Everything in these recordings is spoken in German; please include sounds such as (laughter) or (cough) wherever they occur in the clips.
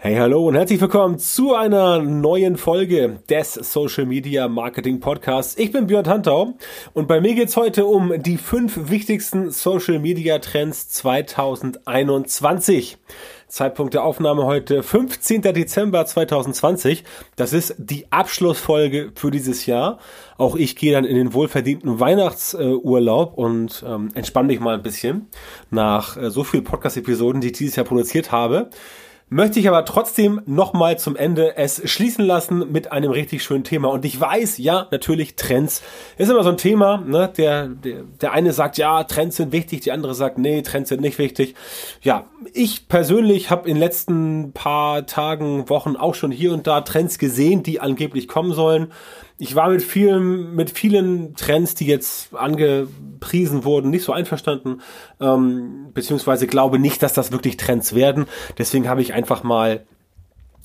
Hey, hallo und herzlich willkommen zu einer neuen Folge des Social Media Marketing Podcasts. Ich bin Björn Tantau und bei mir geht's heute um die fünf wichtigsten Social Media Trends 2021. Zeitpunkt der Aufnahme heute 15. Dezember 2020. Das ist die Abschlussfolge für dieses Jahr. Auch ich gehe dann in den wohlverdienten Weihnachtsurlaub und ähm, entspanne mich mal ein bisschen nach äh, so vielen Podcast-Episoden, die ich dieses Jahr produziert habe möchte ich aber trotzdem nochmal zum Ende es schließen lassen mit einem richtig schönen Thema. Und ich weiß, ja, natürlich Trends ist immer so ein Thema. Ne? Der, der, der eine sagt, ja, Trends sind wichtig, die andere sagt, nee, Trends sind nicht wichtig. Ja, ich persönlich habe in den letzten paar Tagen, Wochen auch schon hier und da Trends gesehen, die angeblich kommen sollen ich war mit vielen, mit vielen Trends, die jetzt angepriesen wurden, nicht so einverstanden, ähm, beziehungsweise glaube nicht, dass das wirklich Trends werden. Deswegen habe ich einfach mal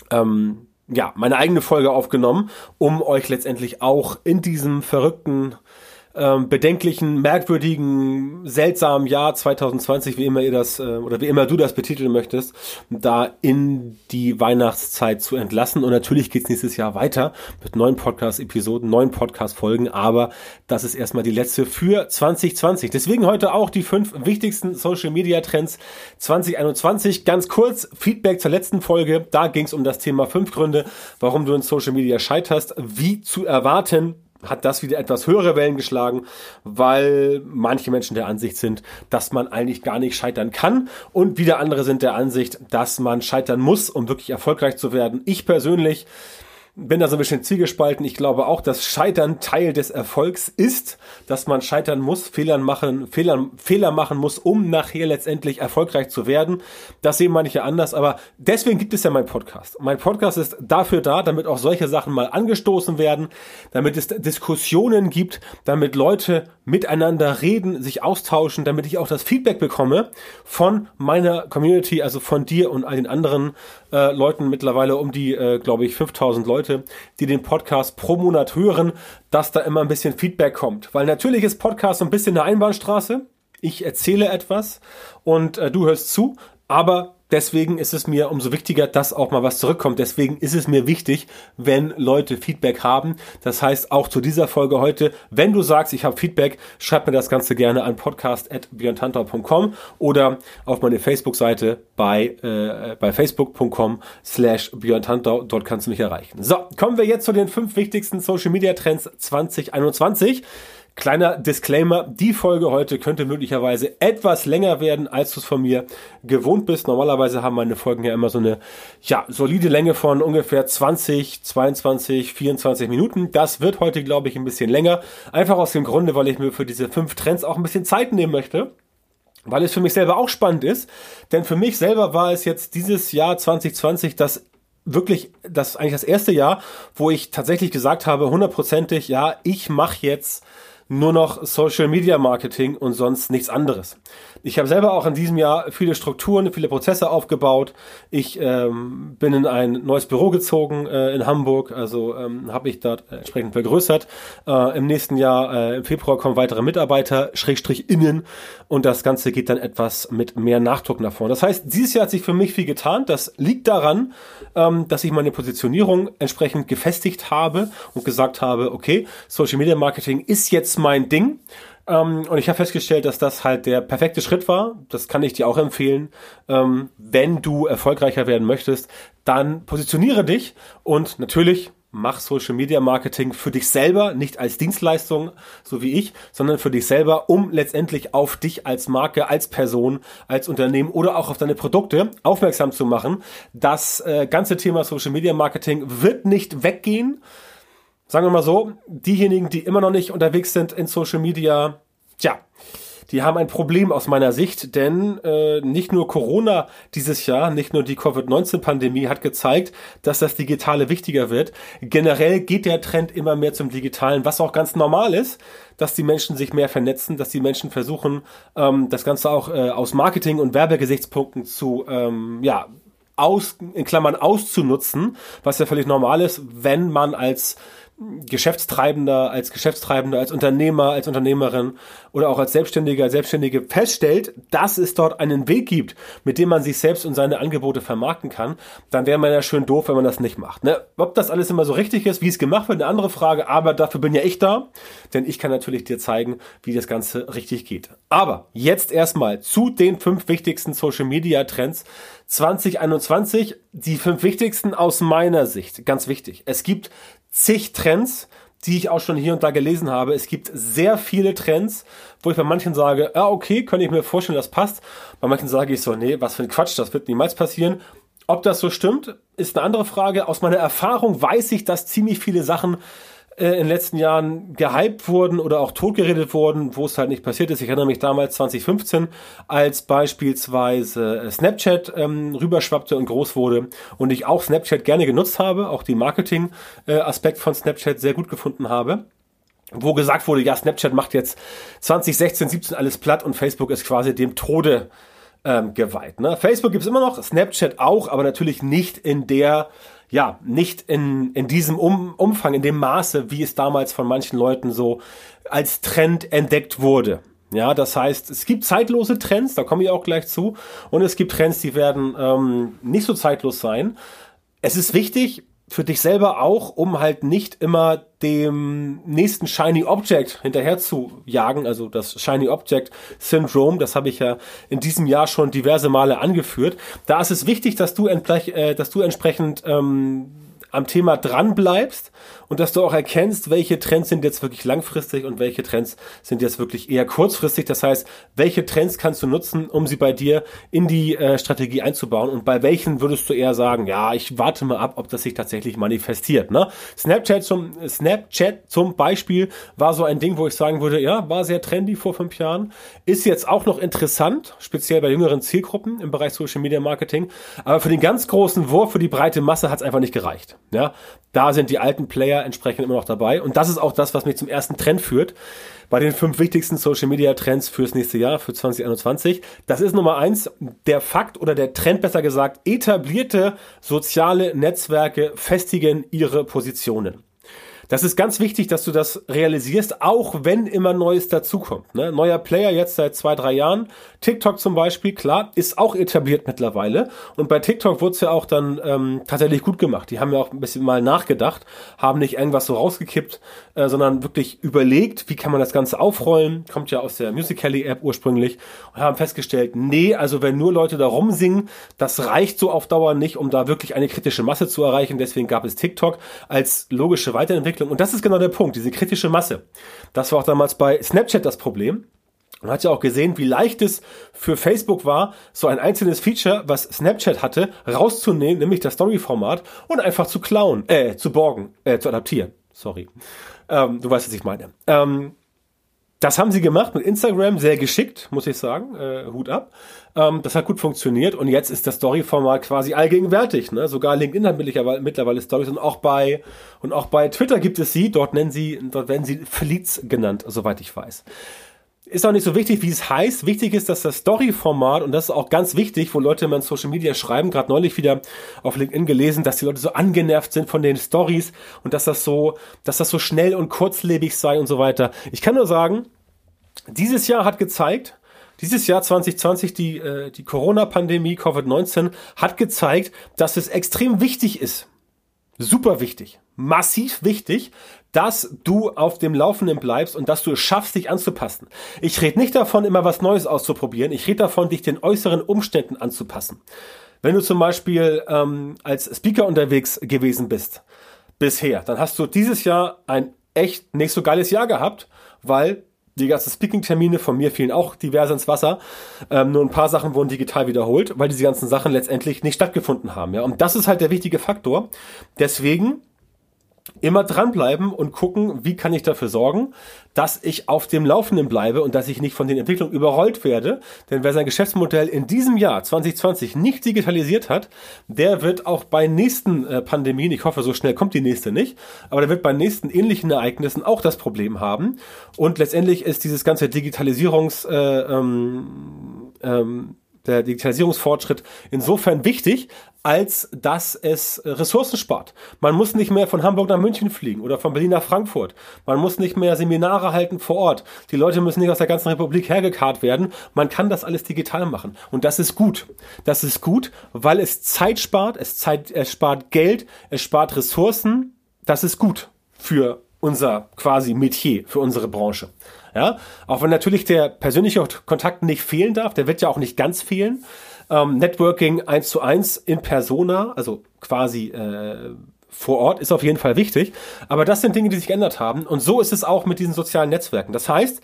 ähm, ja meine eigene Folge aufgenommen, um euch letztendlich auch in diesem verrückten ähm, bedenklichen, merkwürdigen, seltsamen Jahr 2020, wie immer ihr das äh, oder wie immer du das betiteln möchtest, da in die Weihnachtszeit zu entlassen. Und natürlich geht's nächstes Jahr weiter mit neuen Podcast-Episoden, neuen Podcast-Folgen, aber das ist erstmal die letzte für 2020. Deswegen heute auch die fünf wichtigsten Social-Media-Trends 2021. Ganz kurz Feedback zur letzten Folge. Da ging's um das Thema fünf Gründe, warum du in Social Media scheiterst, wie zu erwarten hat das wieder etwas höhere Wellen geschlagen, weil manche Menschen der Ansicht sind, dass man eigentlich gar nicht scheitern kann und wieder andere sind der Ansicht, dass man scheitern muss, um wirklich erfolgreich zu werden. Ich persönlich bin da so ein bisschen zielgespalten. Ich glaube auch, dass Scheitern Teil des Erfolgs ist, dass man scheitern muss, Fehler machen, Fehler, Fehler machen muss, um nachher letztendlich erfolgreich zu werden. Das sehen manche anders, aber deswegen gibt es ja mein Podcast. Mein Podcast ist dafür da, damit auch solche Sachen mal angestoßen werden, damit es Diskussionen gibt, damit Leute miteinander reden, sich austauschen, damit ich auch das Feedback bekomme von meiner Community, also von dir und all den anderen äh, Leuten mittlerweile um die, äh, glaube ich, 5000 Leute, die den Podcast pro Monat hören, dass da immer ein bisschen Feedback kommt. Weil natürlich ist Podcast so ein bisschen eine Einbahnstraße. Ich erzähle etwas und äh, du hörst zu, aber deswegen ist es mir umso wichtiger, dass auch mal was zurückkommt. Deswegen ist es mir wichtig, wenn Leute Feedback haben. Das heißt, auch zu dieser Folge heute, wenn du sagst, ich habe Feedback, schreib mir das Ganze gerne an podcast.björntantau.com oder auf meine Facebook-Seite bei, äh, bei facebook.com slash björntantau. Dort kannst du mich erreichen. So, kommen wir jetzt zu den fünf wichtigsten Social Media Trends 2021. Kleiner Disclaimer, die Folge heute könnte möglicherweise etwas länger werden, als du es von mir gewohnt bist. Normalerweise haben meine Folgen ja immer so eine ja, solide Länge von ungefähr 20, 22, 24 Minuten. Das wird heute, glaube ich, ein bisschen länger. Einfach aus dem Grunde, weil ich mir für diese fünf Trends auch ein bisschen Zeit nehmen möchte weil es für mich selber auch spannend ist. Denn für mich selber war es jetzt dieses Jahr 2020 das wirklich das eigentlich das erste Jahr, wo ich tatsächlich gesagt habe, hundertprozentig, ja, ich mache jetzt nur noch Social Media Marketing und sonst nichts anderes. Ich habe selber auch in diesem Jahr viele Strukturen, viele Prozesse aufgebaut. Ich ähm, bin in ein neues Büro gezogen äh, in Hamburg, also ähm, habe ich dort entsprechend vergrößert. Äh, Im nächsten Jahr, äh, im Februar, kommen weitere Mitarbeiter, Schrägstrich innen und das Ganze geht dann etwas mit mehr Nachdruck nach vorne. Das heißt, dieses Jahr hat sich für mich viel getan. Das liegt daran, ähm, dass ich meine Positionierung entsprechend gefestigt habe und gesagt habe, okay, Social Media Marketing ist jetzt mein Ding. Ähm, und ich habe festgestellt, dass das halt der perfekte Schritt war. Das kann ich dir auch empfehlen. Ähm, wenn du erfolgreicher werden möchtest, dann positioniere dich und natürlich mach Social Media Marketing für dich selber, nicht als Dienstleistung, so wie ich, sondern für dich selber, um letztendlich auf dich als Marke, als Person, als Unternehmen oder auch auf deine Produkte aufmerksam zu machen. Das äh, ganze Thema Social Media Marketing wird nicht weggehen sagen wir mal so, diejenigen, die immer noch nicht unterwegs sind in Social Media, tja, die haben ein Problem aus meiner Sicht, denn äh, nicht nur Corona dieses Jahr, nicht nur die Covid-19-Pandemie hat gezeigt, dass das Digitale wichtiger wird. Generell geht der Trend immer mehr zum Digitalen, was auch ganz normal ist, dass die Menschen sich mehr vernetzen, dass die Menschen versuchen, ähm, das Ganze auch äh, aus Marketing- und Werbegesichtspunkten zu ähm, ja, aus, in Klammern auszunutzen, was ja völlig normal ist, wenn man als Geschäftstreibender, als Geschäftstreibender, als Unternehmer, als Unternehmerin oder auch als Selbstständiger, Selbstständige feststellt, dass es dort einen Weg gibt, mit dem man sich selbst und seine Angebote vermarkten kann, dann wäre man ja schön doof, wenn man das nicht macht. Ne? Ob das alles immer so richtig ist, wie es gemacht wird, eine andere Frage, aber dafür bin ja ich da, denn ich kann natürlich dir zeigen, wie das Ganze richtig geht. Aber jetzt erstmal zu den fünf wichtigsten Social Media Trends 2021, die fünf wichtigsten aus meiner Sicht, ganz wichtig. Es gibt zig Trends, die ich auch schon hier und da gelesen habe. Es gibt sehr viele Trends, wo ich bei manchen sage, ja, okay, könnte ich mir vorstellen, das passt. Bei manchen sage ich so, nee, was für ein Quatsch, das wird niemals passieren. Ob das so stimmt, ist eine andere Frage. Aus meiner Erfahrung weiß ich, dass ziemlich viele Sachen äh, in den letzten Jahren gehypt wurden oder auch totgeredet wurden, wo es halt nicht passiert ist. Ich erinnere mich damals 2015, als beispielsweise äh, Snapchat ähm, rüberschwappte und groß wurde und ich auch Snapchat gerne genutzt habe, auch die Marketing-Aspekt äh, von Snapchat sehr gut gefunden habe wo gesagt wurde, ja, Snapchat macht jetzt 2016, 17 alles platt und Facebook ist quasi dem Tode ähm, geweiht. Ne? Facebook gibt's immer noch, Snapchat auch, aber natürlich nicht in der ja, nicht in, in diesem um Umfang, in dem Maße, wie es damals von manchen Leuten so als Trend entdeckt wurde. Ja, das heißt, es gibt zeitlose Trends, da komme ich auch gleich zu, und es gibt Trends, die werden ähm, nicht so zeitlos sein. Es ist wichtig, für dich selber auch, um halt nicht immer dem nächsten Shiny Object hinterher zu jagen, also das Shiny Object Syndrome, das habe ich ja in diesem Jahr schon diverse Male angeführt. Da ist es wichtig, dass du, äh, dass du entsprechend ähm, am Thema dran bleibst und dass du auch erkennst, welche Trends sind jetzt wirklich langfristig und welche Trends sind jetzt wirklich eher kurzfristig. Das heißt, welche Trends kannst du nutzen, um sie bei dir in die äh, Strategie einzubauen und bei welchen würdest du eher sagen, ja, ich warte mal ab, ob das sich tatsächlich manifestiert. Ne? Snapchat zum Snapchat zum Beispiel war so ein Ding, wo ich sagen würde, ja, war sehr trendy vor fünf Jahren, ist jetzt auch noch interessant, speziell bei jüngeren Zielgruppen im Bereich Social Media Marketing, aber für den ganz großen Wurf, für die breite Masse hat es einfach nicht gereicht. Ja, da sind die alten Player entsprechend immer noch dabei. Und das ist auch das, was mich zum ersten Trend führt. Bei den fünf wichtigsten Social Media Trends fürs nächste Jahr, für 2021. Das ist Nummer eins, der Fakt oder der Trend besser gesagt, etablierte soziale Netzwerke festigen ihre Positionen. Das ist ganz wichtig, dass du das realisierst, auch wenn immer Neues dazukommt. Ne? Neuer Player jetzt seit zwei, drei Jahren. TikTok zum Beispiel, klar, ist auch etabliert mittlerweile. Und bei TikTok wurde es ja auch dann ähm, tatsächlich gut gemacht. Die haben ja auch ein bisschen mal nachgedacht, haben nicht irgendwas so rausgekippt, äh, sondern wirklich überlegt, wie kann man das Ganze aufrollen. Kommt ja aus der Musical.ly-App ursprünglich. Und haben festgestellt, nee, also wenn nur Leute da rumsingen, das reicht so auf Dauer nicht, um da wirklich eine kritische Masse zu erreichen. Deswegen gab es TikTok als logische Weiterentwicklung Entwicklung. Und das ist genau der Punkt, diese kritische Masse. Das war auch damals bei Snapchat das Problem. Man hat ja auch gesehen, wie leicht es für Facebook war, so ein einzelnes Feature, was Snapchat hatte, rauszunehmen, nämlich das Story-Format, und einfach zu klauen, äh, zu borgen, äh, zu adaptieren. Sorry. Ähm, du weißt, was ich meine. Ähm, das haben sie gemacht mit Instagram, sehr geschickt, muss ich sagen. Äh, Hut ab. Ähm, das hat gut funktioniert und jetzt ist das Story-Format quasi allgegenwärtig. Ne? Sogar LinkedIn hat mittlerweile, mittlerweile Stories und auch bei und auch bei Twitter gibt es sie. Dort nennen sie, dort werden sie Fleets genannt, soweit ich weiß. Ist auch nicht so wichtig, wie es heißt. Wichtig ist, dass das Story-Format, und das ist auch ganz wichtig, wo Leute immer in Social Media schreiben, gerade neulich wieder auf LinkedIn gelesen, dass die Leute so angenervt sind von den Stories und dass das so, dass das so schnell und kurzlebig sei und so weiter. Ich kann nur sagen, dieses Jahr hat gezeigt, dieses Jahr 2020, die, äh, die Corona-Pandemie, Covid-19, hat gezeigt, dass es extrem wichtig ist, super wichtig, massiv wichtig, dass du auf dem Laufenden bleibst und dass du es schaffst, dich anzupassen. Ich rede nicht davon, immer was Neues auszuprobieren. Ich rede davon, dich den äußeren Umständen anzupassen. Wenn du zum Beispiel ähm, als Speaker unterwegs gewesen bist, bisher, dann hast du dieses Jahr ein echt nicht so geiles Jahr gehabt, weil die ganzen Speaking-Termine von mir fielen auch divers ins Wasser. Ähm, nur ein paar Sachen wurden digital wiederholt, weil diese ganzen Sachen letztendlich nicht stattgefunden haben. Ja? Und das ist halt der wichtige Faktor. Deswegen immer dranbleiben und gucken, wie kann ich dafür sorgen, dass ich auf dem Laufenden bleibe und dass ich nicht von den Entwicklungen überrollt werde. Denn wer sein Geschäftsmodell in diesem Jahr 2020 nicht digitalisiert hat, der wird auch bei nächsten äh, Pandemien, ich hoffe, so schnell kommt die nächste nicht, aber der wird bei nächsten ähnlichen Ereignissen auch das Problem haben. Und letztendlich ist dieses ganze Digitalisierungs äh, ähm, ähm, der Digitalisierungsfortschritt insofern wichtig, als dass es Ressourcen spart. Man muss nicht mehr von Hamburg nach München fliegen oder von Berlin nach Frankfurt. Man muss nicht mehr Seminare halten vor Ort. Die Leute müssen nicht aus der ganzen Republik hergekarrt werden. Man kann das alles digital machen. Und das ist gut. Das ist gut, weil es Zeit spart, es, Zeit, es spart Geld, es spart Ressourcen. Das ist gut für unser quasi Metier, für unsere Branche. Ja, auch wenn natürlich der persönliche Kontakt nicht fehlen darf, der wird ja auch nicht ganz fehlen. Ähm, Networking eins zu eins in Persona, also quasi äh, vor Ort, ist auf jeden Fall wichtig. Aber das sind Dinge, die sich geändert haben. Und so ist es auch mit diesen sozialen Netzwerken. Das heißt,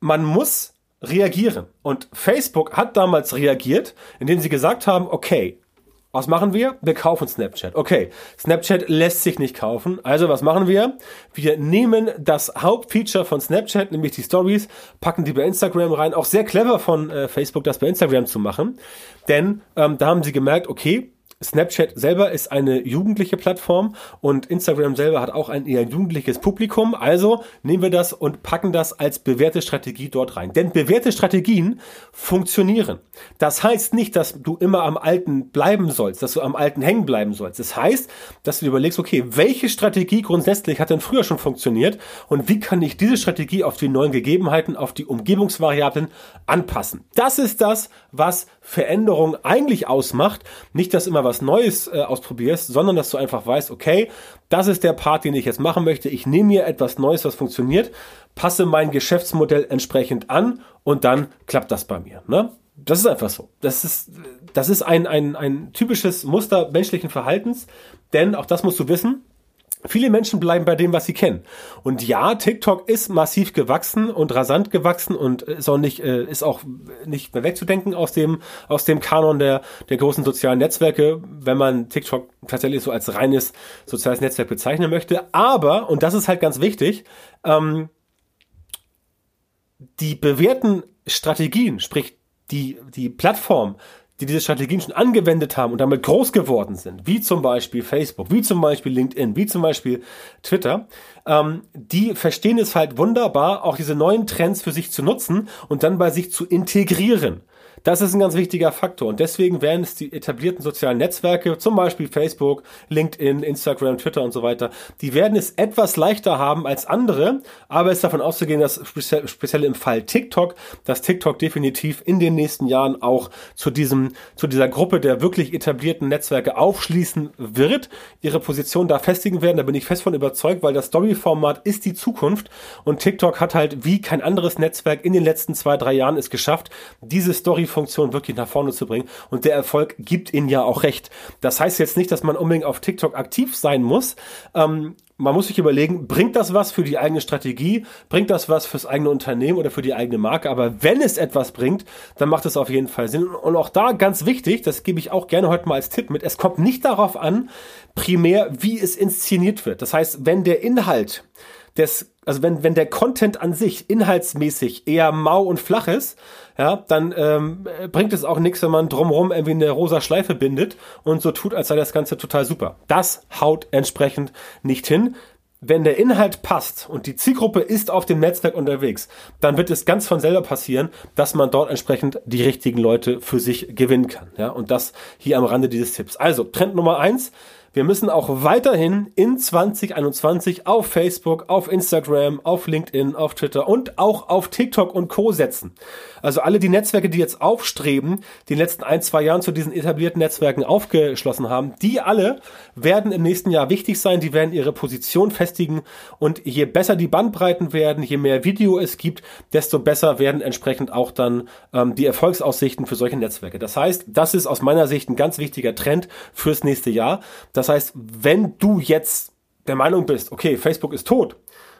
man muss reagieren. Und Facebook hat damals reagiert, indem sie gesagt haben, okay, was machen wir? Wir kaufen Snapchat. Okay, Snapchat lässt sich nicht kaufen. Also was machen wir? Wir nehmen das Hauptfeature von Snapchat, nämlich die Stories, packen die bei Instagram rein. Auch sehr clever von äh, Facebook, das bei Instagram zu machen. Denn ähm, da haben sie gemerkt, okay, Snapchat selber ist eine jugendliche Plattform und Instagram selber hat auch ein eher jugendliches Publikum. Also nehmen wir das und packen das als bewährte Strategie dort rein. Denn bewährte Strategien funktionieren. Das heißt nicht, dass du immer am Alten bleiben sollst, dass du am Alten hängen bleiben sollst. Das heißt, dass du dir überlegst, okay, welche Strategie grundsätzlich hat denn früher schon funktioniert und wie kann ich diese Strategie auf die neuen Gegebenheiten, auf die Umgebungsvariablen anpassen. Das ist das, was Veränderung eigentlich ausmacht. Nicht, dass immer was Neues äh, ausprobierst, sondern dass du einfach weißt, okay, das ist der Part, den ich jetzt machen möchte. Ich nehme mir etwas Neues, was funktioniert, passe mein Geschäftsmodell entsprechend an und dann klappt das bei mir. Ne? Das ist einfach so. Das ist, das ist ein, ein, ein typisches Muster menschlichen Verhaltens, denn auch das musst du wissen. Viele Menschen bleiben bei dem, was sie kennen. Und ja, TikTok ist massiv gewachsen und rasant gewachsen und ist auch nicht, äh, ist auch nicht mehr wegzudenken aus dem, aus dem Kanon der, der großen sozialen Netzwerke, wenn man TikTok tatsächlich so als reines soziales Netzwerk bezeichnen möchte. Aber, und das ist halt ganz wichtig, ähm, die bewährten Strategien, sprich die, die Plattform, die diese Strategien schon angewendet haben und damit groß geworden sind, wie zum Beispiel Facebook, wie zum Beispiel LinkedIn, wie zum Beispiel Twitter, ähm, die verstehen es halt wunderbar, auch diese neuen Trends für sich zu nutzen und dann bei sich zu integrieren. Das ist ein ganz wichtiger Faktor. Und deswegen werden es die etablierten sozialen Netzwerke, zum Beispiel Facebook, LinkedIn, Instagram, Twitter und so weiter, die werden es etwas leichter haben als andere, aber es ist davon auszugehen, dass speziell, im Fall TikTok, dass TikTok definitiv in den nächsten Jahren auch zu diesem, zu dieser Gruppe der wirklich etablierten Netzwerke aufschließen wird, ihre Position da festigen werden, da bin ich fest von überzeugt, weil das Story-Format ist die Zukunft. Und TikTok hat halt wie kein anderes Netzwerk in den letzten zwei, drei Jahren es geschafft, diese Story Funktion wirklich nach vorne zu bringen. Und der Erfolg gibt ihnen ja auch recht. Das heißt jetzt nicht, dass man unbedingt auf TikTok aktiv sein muss. Ähm, man muss sich überlegen, bringt das was für die eigene Strategie? Bringt das was fürs eigene Unternehmen oder für die eigene Marke? Aber wenn es etwas bringt, dann macht es auf jeden Fall Sinn. Und auch da ganz wichtig, das gebe ich auch gerne heute mal als Tipp mit, es kommt nicht darauf an, primär, wie es inszeniert wird. Das heißt, wenn der Inhalt des, also wenn, wenn der Content an sich inhaltsmäßig eher mau und flach ist, ja, dann ähm, bringt es auch nichts, wenn man drumherum irgendwie eine rosa Schleife bindet und so tut, als sei das Ganze total super. Das haut entsprechend nicht hin. Wenn der Inhalt passt und die Zielgruppe ist auf dem Netzwerk unterwegs, dann wird es ganz von selber passieren, dass man dort entsprechend die richtigen Leute für sich gewinnen kann. Ja, und das hier am Rande dieses Tipps. Also, Trend Nummer eins, wir müssen auch weiterhin in 2021 auf Facebook, auf Instagram, auf LinkedIn, auf Twitter und auch auf TikTok und Co. setzen. Also alle die Netzwerke, die jetzt aufstreben, die in den letzten ein, zwei Jahren zu diesen etablierten Netzwerken aufgeschlossen haben, die alle werden im nächsten Jahr wichtig sein, die werden ihre Position festigen und je besser die Bandbreiten werden, je mehr Video es gibt, desto besser werden entsprechend auch dann ähm, die Erfolgsaussichten für solche Netzwerke. Das heißt, das ist aus meiner Sicht ein ganz wichtiger Trend fürs nächste Jahr. Das heißt, wenn du jetzt der Meinung bist, okay, Facebook ist tot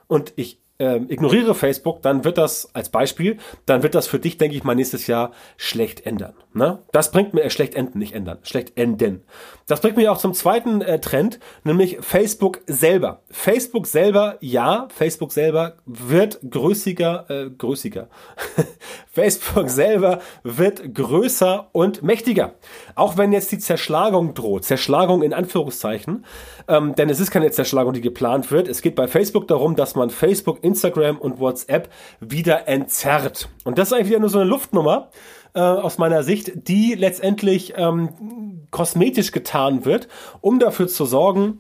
und ich äh, ignoriere Facebook, dann wird das als Beispiel, dann wird das für dich, denke ich mal, nächstes Jahr schlecht ändern. Ne? Das bringt mir äh, schlecht enden, nicht ändern, schlecht enden. Das bringt mich auch zum zweiten äh, Trend, nämlich Facebook selber. Facebook selber, ja, Facebook selber wird größiger, äh, größiger. (laughs) Facebook selber wird größer und mächtiger. Auch wenn jetzt die Zerschlagung droht, Zerschlagung in Anführungszeichen, ähm, denn es ist keine Zerschlagung, die geplant wird. Es geht bei Facebook darum, dass man Facebook, Instagram und WhatsApp wieder entzerrt. Und das ist eigentlich wieder nur so eine Luftnummer äh, aus meiner Sicht, die letztendlich ähm, kosmetisch getan wird, um dafür zu sorgen,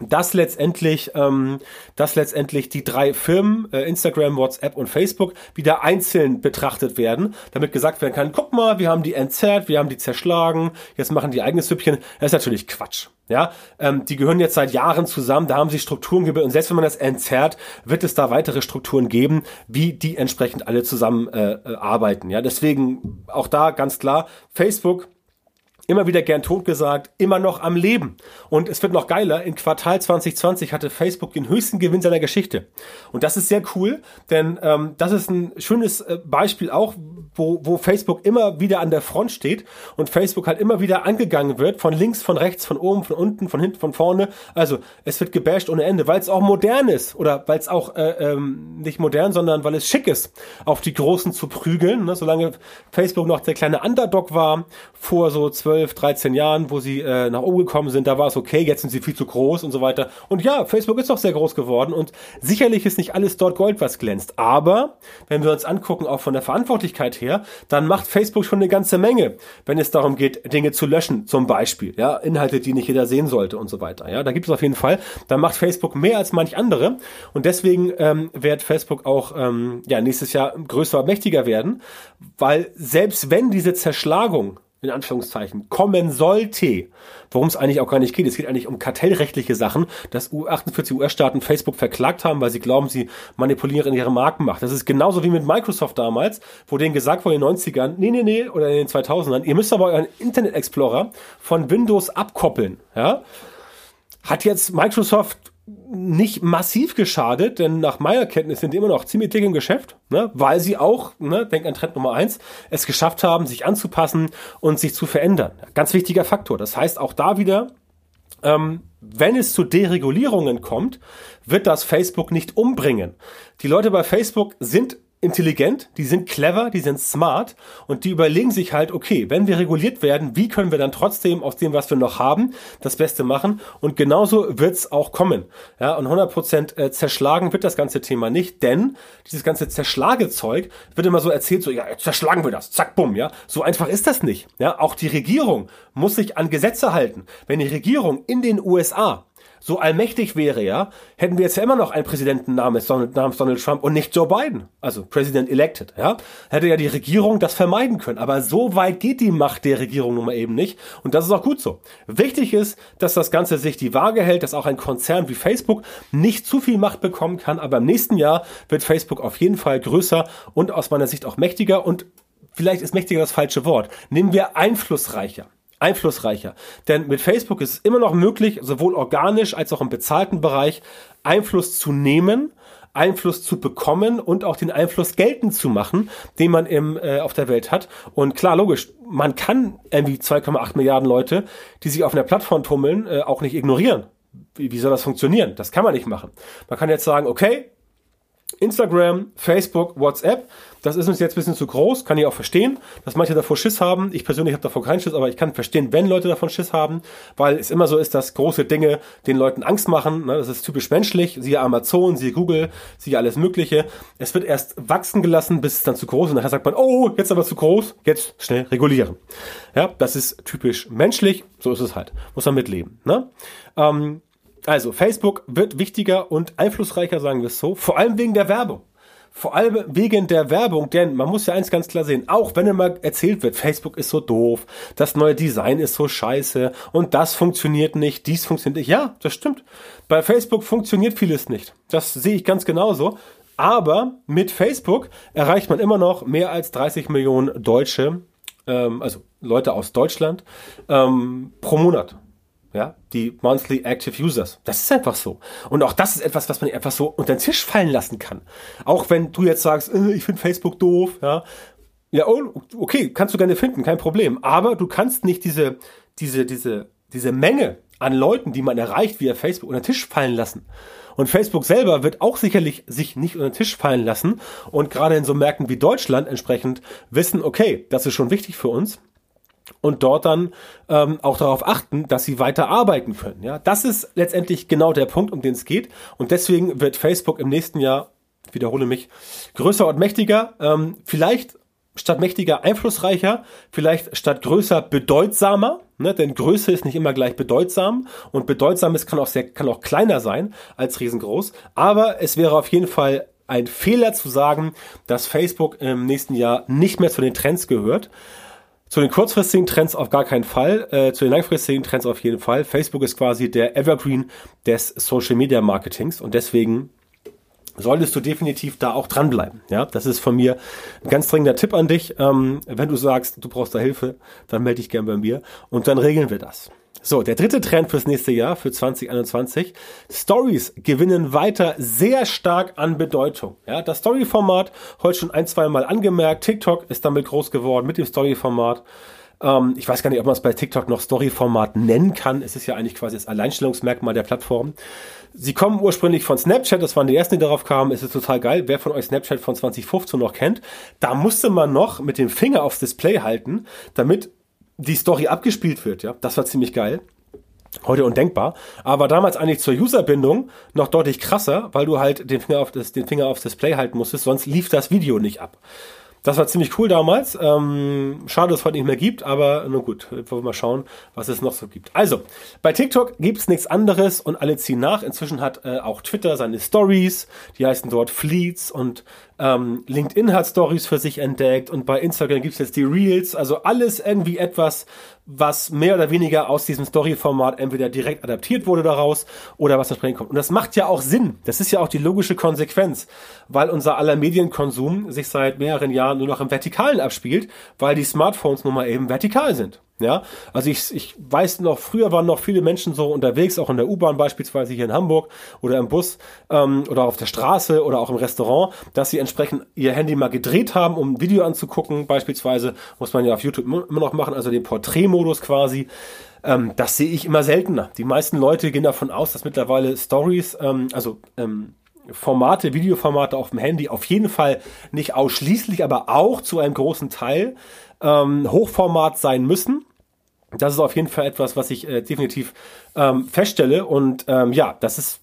dass letztendlich, ähm, dass letztendlich die drei Firmen, äh, Instagram, WhatsApp und Facebook, wieder einzeln betrachtet werden, damit gesagt werden kann, guck mal, wir haben die entzerrt, wir haben die zerschlagen, jetzt machen die eigenes Süppchen. Das ist natürlich Quatsch. Ja, ähm, die gehören jetzt seit Jahren zusammen, da haben sie Strukturen gebildet und selbst wenn man das entzerrt, wird es da weitere Strukturen geben, wie die entsprechend alle zusammen äh, äh arbeiten. Ja, deswegen auch da ganz klar, Facebook immer wieder gern tot gesagt, immer noch am Leben. Und es wird noch geiler, in Quartal 2020 hatte Facebook den höchsten Gewinn seiner Geschichte. Und das ist sehr cool, denn ähm, das ist ein schönes äh, Beispiel auch, wo, wo Facebook immer wieder an der Front steht und Facebook halt immer wieder angegangen wird, von links, von rechts, von oben, von unten, von hinten, von vorne. Also es wird gebasht ohne Ende, weil es auch modern ist oder weil es auch äh, ähm, nicht modern, sondern weil es schick ist, auf die Großen zu prügeln. Ne? Solange Facebook noch der kleine Underdog war, vor so zwölf 12, 13 Jahren, wo sie äh, nach oben gekommen sind, da war es okay, jetzt sind sie viel zu groß und so weiter. Und ja, Facebook ist doch sehr groß geworden und sicherlich ist nicht alles dort Gold, was glänzt. Aber wenn wir uns angucken, auch von der Verantwortlichkeit her, dann macht Facebook schon eine ganze Menge, wenn es darum geht, Dinge zu löschen, zum Beispiel, ja, Inhalte, die nicht jeder sehen sollte und so weiter. Ja, da gibt es auf jeden Fall, da macht Facebook mehr als manch andere und deswegen ähm, wird Facebook auch ähm, ja nächstes Jahr größer, mächtiger werden, weil selbst wenn diese Zerschlagung in Anführungszeichen, kommen sollte, worum es eigentlich auch gar nicht geht. Es geht eigentlich um kartellrechtliche Sachen, dass 48 US-Staaten Facebook verklagt haben, weil sie glauben, sie manipulieren ihre Markenmacht. Das ist genauso wie mit Microsoft damals, wo denen gesagt wurde in den 90ern, nee, nee, nee, oder in den 2000ern, ihr müsst aber euren Internet Explorer von Windows abkoppeln, ja. Hat jetzt Microsoft nicht massiv geschadet, denn nach meiner Kenntnis sind die immer noch ziemlich dick im Geschäft, ne, weil sie auch, ne, denk an Trend Nummer eins, es geschafft haben, sich anzupassen und sich zu verändern. Ganz wichtiger Faktor. Das heißt, auch da wieder, ähm, wenn es zu Deregulierungen kommt, wird das Facebook nicht umbringen. Die Leute bei Facebook sind intelligent, die sind clever, die sind smart und die überlegen sich halt, okay, wenn wir reguliert werden, wie können wir dann trotzdem aus dem, was wir noch haben, das Beste machen und genauso wird's auch kommen. Ja, und 100% äh, zerschlagen wird das ganze Thema nicht, denn dieses ganze Zerschlagezeug wird immer so erzählt, so, ja, zerschlagen wir das, zack, bumm, ja. So einfach ist das nicht. Ja, auch die Regierung muss sich an Gesetze halten. Wenn die Regierung in den USA so allmächtig wäre, ja, hätten wir jetzt ja immer noch einen Präsidenten namens Donald, namens Donald Trump und nicht Joe Biden, also President elected, ja. Hätte ja die Regierung das vermeiden können. Aber so weit geht die Macht der Regierung nun mal eben nicht. Und das ist auch gut so. Wichtig ist, dass das Ganze sich die Waage hält, dass auch ein Konzern wie Facebook nicht zu viel Macht bekommen kann. Aber im nächsten Jahr wird Facebook auf jeden Fall größer und aus meiner Sicht auch mächtiger und vielleicht ist mächtiger das falsche Wort. Nehmen wir einflussreicher einflussreicher. Denn mit Facebook ist es immer noch möglich, sowohl organisch als auch im bezahlten Bereich Einfluss zu nehmen, Einfluss zu bekommen und auch den Einfluss geltend zu machen, den man im, äh, auf der Welt hat. Und klar, logisch, man kann irgendwie 2,8 Milliarden Leute, die sich auf einer Plattform tummeln, äh, auch nicht ignorieren. Wie, wie soll das funktionieren? Das kann man nicht machen. Man kann jetzt sagen, okay, Instagram, Facebook, WhatsApp, das ist uns jetzt ein bisschen zu groß, kann ich auch verstehen, dass manche davor Schiss haben. Ich persönlich habe davor keinen Schiss, aber ich kann verstehen, wenn Leute davon Schiss haben, weil es immer so ist, dass große Dinge den Leuten Angst machen. Ne? Das ist typisch menschlich. Siehe Amazon, siehe Google, siehe alles Mögliche. Es wird erst wachsen gelassen, bis es dann zu groß ist. Und nachher sagt man, oh, jetzt aber zu groß, jetzt schnell regulieren. Ja, das ist typisch menschlich. So ist es halt. Muss man mitleben. Ne? Ähm, also, Facebook wird wichtiger und einflussreicher, sagen wir es so, vor allem wegen der Werbung. Vor allem wegen der Werbung, denn man muss ja eins ganz klar sehen, auch wenn immer erzählt wird, Facebook ist so doof, das neue Design ist so scheiße und das funktioniert nicht, dies funktioniert nicht. Ja, das stimmt. Bei Facebook funktioniert vieles nicht. Das sehe ich ganz genauso. Aber mit Facebook erreicht man immer noch mehr als 30 Millionen Deutsche, ähm, also Leute aus Deutschland, ähm, pro Monat ja, die Monthly Active Users. Das ist einfach so. Und auch das ist etwas, was man einfach so unter den Tisch fallen lassen kann. Auch wenn du jetzt sagst, äh, ich finde Facebook doof, ja. Ja, oh, okay, kannst du gerne finden, kein Problem. Aber du kannst nicht diese, diese, diese, diese Menge an Leuten, die man erreicht via Facebook, unter den Tisch fallen lassen. Und Facebook selber wird auch sicherlich sich nicht unter den Tisch fallen lassen und gerade in so Märkten wie Deutschland entsprechend wissen, okay, das ist schon wichtig für uns und dort dann ähm, auch darauf achten, dass sie weiter arbeiten können. Ja, das ist letztendlich genau der Punkt, um den es geht. Und deswegen wird Facebook im nächsten Jahr, wiederhole mich, größer und mächtiger. Ähm, vielleicht statt mächtiger einflussreicher, vielleicht statt größer bedeutsamer, ne? denn Größe ist nicht immer gleich bedeutsam und bedeutsames kann auch sehr, kann auch kleiner sein als riesengroß, aber es wäre auf jeden Fall ein Fehler zu sagen, dass Facebook im nächsten Jahr nicht mehr zu den Trends gehört. Zu den kurzfristigen Trends auf gar keinen Fall, äh, zu den langfristigen Trends auf jeden Fall. Facebook ist quasi der Evergreen des Social Media Marketings und deswegen solltest du definitiv da auch dranbleiben. Ja, das ist von mir ein ganz dringender Tipp an dich. Ähm, wenn du sagst, du brauchst da Hilfe, dann melde dich gern bei mir und dann regeln wir das. So, der dritte Trend fürs nächste Jahr, für 2021. Stories gewinnen weiter sehr stark an Bedeutung. Ja, das Story-Format, heute schon ein, zwei Mal angemerkt. TikTok ist damit groß geworden mit dem Story-Format. Ähm, ich weiß gar nicht, ob man es bei TikTok noch Story-Format nennen kann. Es ist ja eigentlich quasi das Alleinstellungsmerkmal der Plattform. Sie kommen ursprünglich von Snapchat, das waren die ersten, die darauf kamen. Es ist total geil. Wer von euch Snapchat von 2015 noch kennt, da musste man noch mit dem Finger aufs Display halten, damit die Story abgespielt wird, ja. Das war ziemlich geil. Heute undenkbar. Aber damals eigentlich zur Userbindung noch deutlich krasser, weil du halt den Finger auf das, den Finger aufs Display halten musstest, sonst lief das Video nicht ab. Das war ziemlich cool damals. Ähm, schade, dass es heute nicht mehr gibt, aber nun gut, wollen wir mal schauen, was es noch so gibt. Also, bei TikTok gibt's nichts anderes und alle ziehen nach. Inzwischen hat äh, auch Twitter seine Stories, die heißen dort Fleets und ähm, LinkedIn hat Stories für sich entdeckt und bei Instagram gibt's jetzt die Reels. Also alles irgendwie etwas, was mehr oder weniger aus diesem Story-Format entweder direkt adaptiert wurde daraus oder was entsprechend kommt. Und das macht ja auch Sinn. Das ist ja auch die logische Konsequenz, weil unser aller Medienkonsum sich seit mehreren Jahren nur noch im Vertikalen abspielt, weil die Smartphones nun mal eben vertikal sind. Ja, also ich, ich weiß noch, früher waren noch viele Menschen so unterwegs, auch in der U-Bahn beispielsweise hier in Hamburg oder im Bus ähm, oder auf der Straße oder auch im Restaurant, dass sie entsprechend ihr Handy mal gedreht haben, um ein Video anzugucken. Beispielsweise muss man ja auf YouTube immer noch machen, also den Porträtmodus quasi. Ähm, das sehe ich immer seltener. Die meisten Leute gehen davon aus, dass mittlerweile Stories, ähm, also ähm, Formate, Videoformate auf dem Handy auf jeden Fall nicht ausschließlich, aber auch zu einem großen Teil ähm, Hochformat sein müssen. Das ist auf jeden Fall etwas, was ich äh, definitiv ähm, feststelle. Und ähm, ja, das ist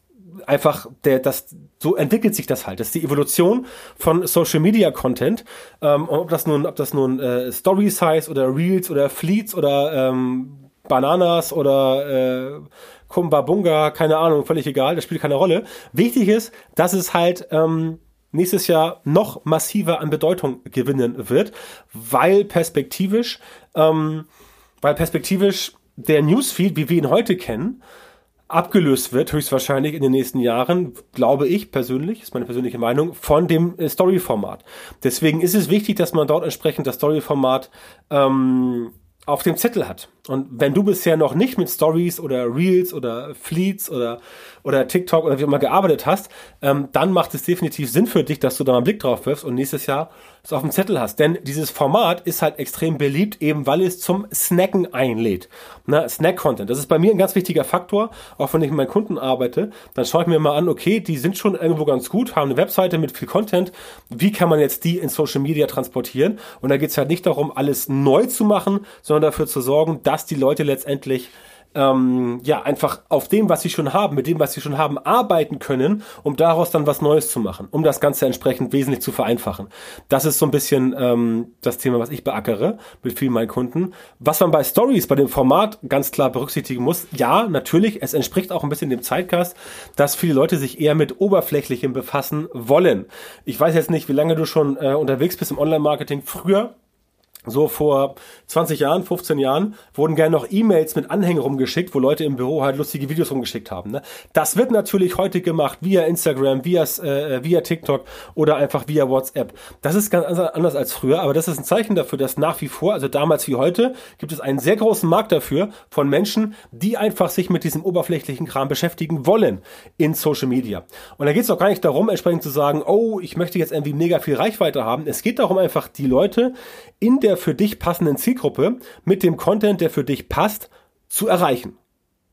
einfach der, das, so entwickelt sich das halt. Das ist die Evolution von Social Media Content. Ähm, ob das nun, ob das nun äh, Stories heißt oder Reels oder Fleets oder ähm, Bananas oder äh, Kumbabunga, keine Ahnung, völlig egal, das spielt keine Rolle. Wichtig ist, dass es halt ähm, nächstes Jahr noch massiver an Bedeutung gewinnen wird, weil perspektivisch, ähm, weil perspektivisch der Newsfeed, wie wir ihn heute kennen, abgelöst wird, höchstwahrscheinlich in den nächsten Jahren, glaube ich persönlich, ist meine persönliche Meinung, von dem äh, Story-Format. Deswegen ist es wichtig, dass man dort entsprechend das Story-Format ähm, auf dem Zettel hat. Und wenn du bisher noch nicht mit Stories oder Reels oder Fleets oder, oder TikTok oder wie immer gearbeitet hast, ähm, dann macht es definitiv Sinn für dich, dass du da mal einen Blick drauf wirfst und nächstes Jahr es auf dem Zettel hast. Denn dieses Format ist halt extrem beliebt, eben weil es zum Snacken einlädt. Na, Snack-Content, das ist bei mir ein ganz wichtiger Faktor. Auch wenn ich mit meinen Kunden arbeite, dann schaue ich mir mal an, okay, die sind schon irgendwo ganz gut, haben eine Webseite mit viel Content. Wie kann man jetzt die in Social Media transportieren? Und da geht es halt nicht darum, alles neu zu machen, sondern dafür zu sorgen, dass die Leute letztendlich ähm, ja, einfach auf dem, was sie schon haben, mit dem, was sie schon haben, arbeiten können, um daraus dann was Neues zu machen, um das Ganze entsprechend wesentlich zu vereinfachen. Das ist so ein bisschen ähm, das Thema, was ich beackere mit vielen meinen Kunden. Was man bei Stories, bei dem Format ganz klar berücksichtigen muss, ja, natürlich, es entspricht auch ein bisschen dem Zeitgeist, dass viele Leute sich eher mit Oberflächlichem befassen wollen. Ich weiß jetzt nicht, wie lange du schon äh, unterwegs bist im Online-Marketing. Früher so vor 20 Jahren, 15 Jahren, wurden gerne noch E-Mails mit Anhängen rumgeschickt, wo Leute im Büro halt lustige Videos rumgeschickt haben. Ne? Das wird natürlich heute gemacht via Instagram, via, äh, via TikTok oder einfach via WhatsApp. Das ist ganz anders als früher, aber das ist ein Zeichen dafür, dass nach wie vor, also damals wie heute, gibt es einen sehr großen Markt dafür von Menschen, die einfach sich mit diesem oberflächlichen Kram beschäftigen wollen in Social Media. Und da geht es auch gar nicht darum, entsprechend zu sagen, oh, ich möchte jetzt irgendwie mega viel Reichweite haben. Es geht darum, einfach die Leute in der für dich passenden Zielgruppe mit dem Content, der für dich passt, zu erreichen.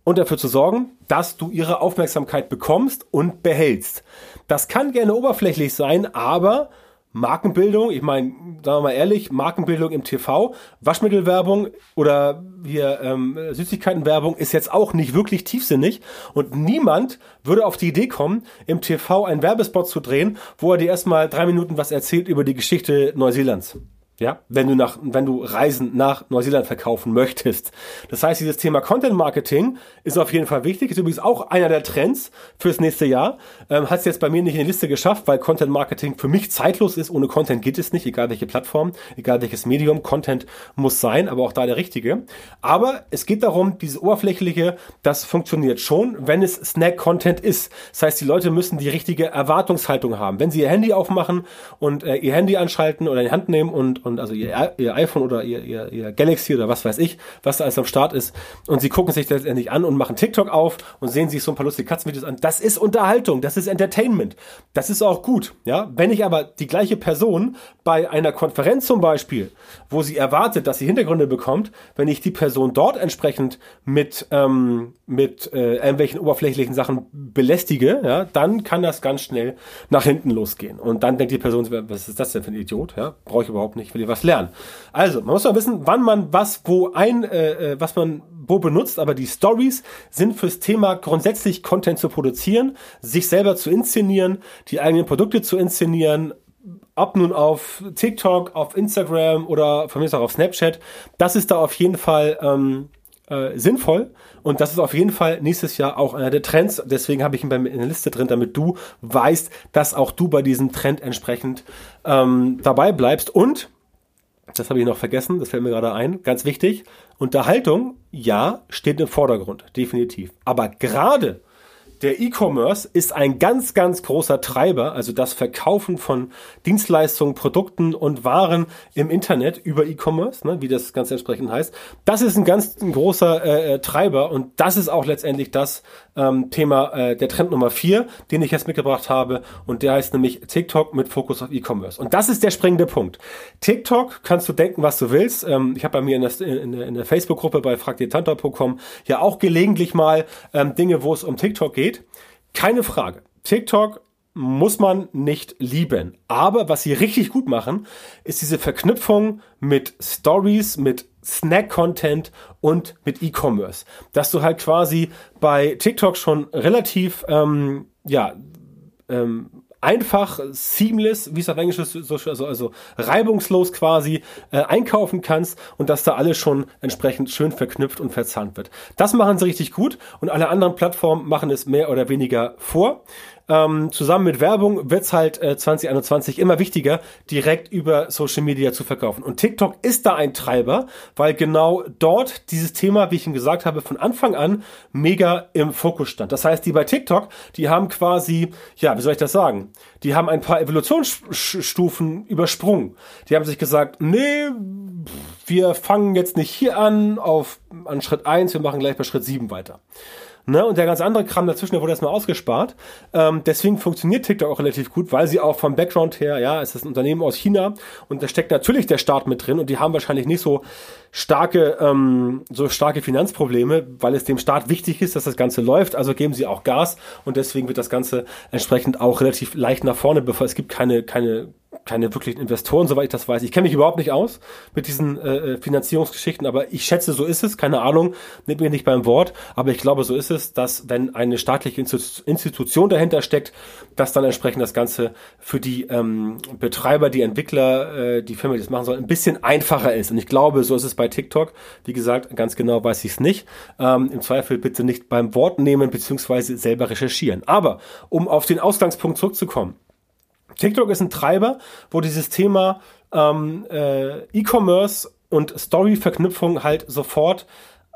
Und dafür zu sorgen, dass du ihre Aufmerksamkeit bekommst und behältst. Das kann gerne oberflächlich sein, aber Markenbildung, ich meine, sagen wir mal ehrlich, Markenbildung im TV, Waschmittelwerbung oder hier ähm, Süßigkeitenwerbung ist jetzt auch nicht wirklich tiefsinnig und niemand würde auf die Idee kommen, im TV einen Werbespot zu drehen, wo er dir erstmal drei Minuten was erzählt über die Geschichte Neuseelands. Ja, wenn du nach, wenn du Reisen nach Neuseeland verkaufen möchtest. Das heißt, dieses Thema Content Marketing ist auf jeden Fall wichtig. Ist übrigens auch einer der Trends fürs nächste Jahr. Ähm, Hat es jetzt bei mir nicht in die Liste geschafft, weil Content Marketing für mich zeitlos ist. Ohne Content geht es nicht, egal welche Plattform, egal welches Medium. Content muss sein, aber auch da der richtige. Aber es geht darum, diese oberflächliche, das funktioniert schon, wenn es Snack Content ist. Das heißt, die Leute müssen die richtige Erwartungshaltung haben. Wenn sie ihr Handy aufmachen und äh, ihr Handy anschalten oder in die Hand nehmen und und also ihr, ihr iPhone oder ihr, ihr, ihr Galaxy oder was weiß ich, was da alles am Start ist und sie gucken sich letztendlich an und machen TikTok auf und sehen sich so ein paar lustige Katzenvideos an. Das ist Unterhaltung, das ist Entertainment. Das ist auch gut, ja. Wenn ich aber die gleiche Person bei einer Konferenz zum Beispiel, wo sie erwartet, dass sie Hintergründe bekommt, wenn ich die Person dort entsprechend mit, ähm, mit äh, irgendwelchen oberflächlichen Sachen belästige, ja, dann kann das ganz schnell nach hinten losgehen. Und dann denkt die Person, was ist das denn für ein Idiot? Ja, brauche ich überhaupt nicht, ich was lernen. Also, man muss mal wissen, wann man was wo ein, äh, äh, was man wo benutzt, aber die Stories sind fürs Thema grundsätzlich Content zu produzieren, sich selber zu inszenieren, die eigenen Produkte zu inszenieren, ob nun auf TikTok, auf Instagram oder von mir aus auch auf Snapchat, das ist da auf jeden Fall ähm, äh, sinnvoll und das ist auf jeden Fall nächstes Jahr auch einer der Trends. Deswegen habe ich ihn bei mir in der Liste drin, damit du weißt, dass auch du bei diesem Trend entsprechend ähm, dabei bleibst. Und, das habe ich noch vergessen, das fällt mir gerade ein, ganz wichtig, Unterhaltung, ja, steht im Vordergrund, definitiv. Aber gerade der E-Commerce ist ein ganz, ganz großer Treiber, also das Verkaufen von Dienstleistungen, Produkten und Waren im Internet über E-Commerce, ne, wie das ganz entsprechend heißt. Das ist ein ganz ein großer äh, äh, Treiber und das ist auch letztendlich das ähm, Thema, äh, der Trend Nummer vier, den ich jetzt mitgebracht habe und der heißt nämlich TikTok mit Fokus auf E-Commerce. Und das ist der springende Punkt. TikTok kannst du denken, was du willst. Ähm, ich habe bei mir in der, in der, in der Facebook-Gruppe bei fragdetanta.com ja auch gelegentlich mal ähm, Dinge, wo es um TikTok geht geht. Keine Frage. TikTok muss man nicht lieben. Aber was sie richtig gut machen, ist diese Verknüpfung mit Stories, mit Snack-Content und mit E-Commerce. Dass du halt quasi bei TikTok schon relativ, ähm, ja, ähm, einfach, seamless, wie es auf Englisch ist, so, also, also reibungslos quasi äh, einkaufen kannst und dass da alles schon entsprechend schön verknüpft und verzahnt wird. Das machen sie richtig gut und alle anderen Plattformen machen es mehr oder weniger vor ähm, zusammen mit Werbung wird's halt äh, 2021 immer wichtiger, direkt über Social Media zu verkaufen. Und TikTok ist da ein Treiber, weil genau dort dieses Thema, wie ich Ihnen gesagt habe, von Anfang an mega im Fokus stand. Das heißt, die bei TikTok, die haben quasi, ja, wie soll ich das sagen? Die haben ein paar Evolutionsstufen übersprungen. Die haben sich gesagt, nee, wir fangen jetzt nicht hier an auf an Schritt eins, wir machen gleich bei Schritt sieben weiter. Ne? Und der ganz andere Kram dazwischen, der wurde erstmal ausgespart. Ähm, deswegen funktioniert TikTok auch relativ gut, weil sie auch vom Background her, ja, es ist ein Unternehmen aus China und da steckt natürlich der Staat mit drin und die haben wahrscheinlich nicht so starke, ähm, so starke Finanzprobleme, weil es dem Staat wichtig ist, dass das Ganze läuft. Also geben sie auch Gas und deswegen wird das Ganze entsprechend auch relativ leicht nach vorne, bevor es gibt keine, keine keine wirklichen Investoren, soweit ich das weiß. Ich kenne mich überhaupt nicht aus mit diesen äh, äh, Finanzierungsgeschichten, aber ich schätze, so ist es. Keine Ahnung, nehmt mir nicht beim Wort, aber ich glaube, so ist es, dass wenn eine staatliche Institution dahinter steckt, dass dann entsprechend das Ganze für die ähm, Betreiber, die Entwickler, äh, die Firma, die das machen soll, ein bisschen einfacher ist. Und ich glaube, so ist es bei TikTok. Wie gesagt, ganz genau weiß ich es nicht. Ähm, Im Zweifel bitte nicht beim Wort nehmen beziehungsweise selber recherchieren. Aber um auf den Ausgangspunkt zurückzukommen. TikTok ist ein Treiber, wo dieses Thema ähm, äh, E-Commerce und Story-Verknüpfung halt sofort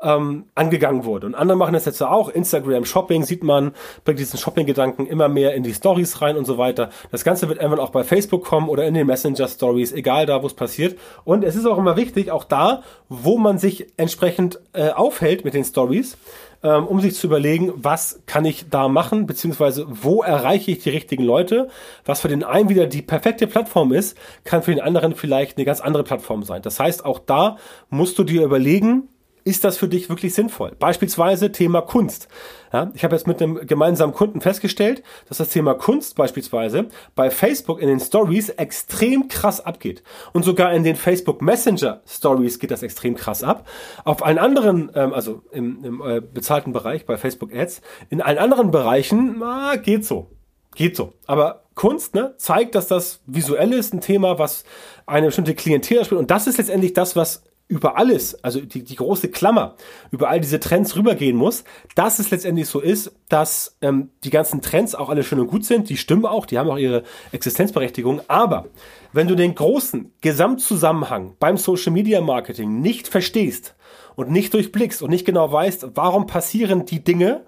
ähm, angegangen wurde. Und andere machen das jetzt auch. Instagram Shopping sieht man, bringt diesen Shopping-Gedanken immer mehr in die Stories rein und so weiter. Das Ganze wird irgendwann auch bei Facebook kommen oder in den Messenger Stories, egal da, wo es passiert. Und es ist auch immer wichtig, auch da, wo man sich entsprechend äh, aufhält mit den Stories, ähm, um sich zu überlegen, was kann ich da machen, beziehungsweise wo erreiche ich die richtigen Leute. Was für den einen wieder die perfekte Plattform ist, kann für den anderen vielleicht eine ganz andere Plattform sein. Das heißt, auch da musst du dir überlegen, ist das für dich wirklich sinnvoll? Beispielsweise Thema Kunst. Ja, ich habe jetzt mit einem gemeinsamen Kunden festgestellt, dass das Thema Kunst beispielsweise bei Facebook in den Stories extrem krass abgeht. Und sogar in den Facebook Messenger Stories geht das extrem krass ab. Auf allen anderen, ähm, also im, im äh, bezahlten Bereich bei Facebook Ads, in allen anderen Bereichen, na, geht so. Geht so. Aber Kunst, ne? zeigt, dass das visuell ist, ein Thema, was eine bestimmte Klientel spielt. Und das ist letztendlich das, was über alles, also die, die große Klammer, über all diese Trends rübergehen muss, dass es letztendlich so ist, dass ähm, die ganzen Trends auch alle schön und gut sind, die stimmen auch, die haben auch ihre Existenzberechtigung, aber wenn du den großen Gesamtzusammenhang beim Social Media Marketing nicht verstehst und nicht durchblickst und nicht genau weißt, warum passieren die Dinge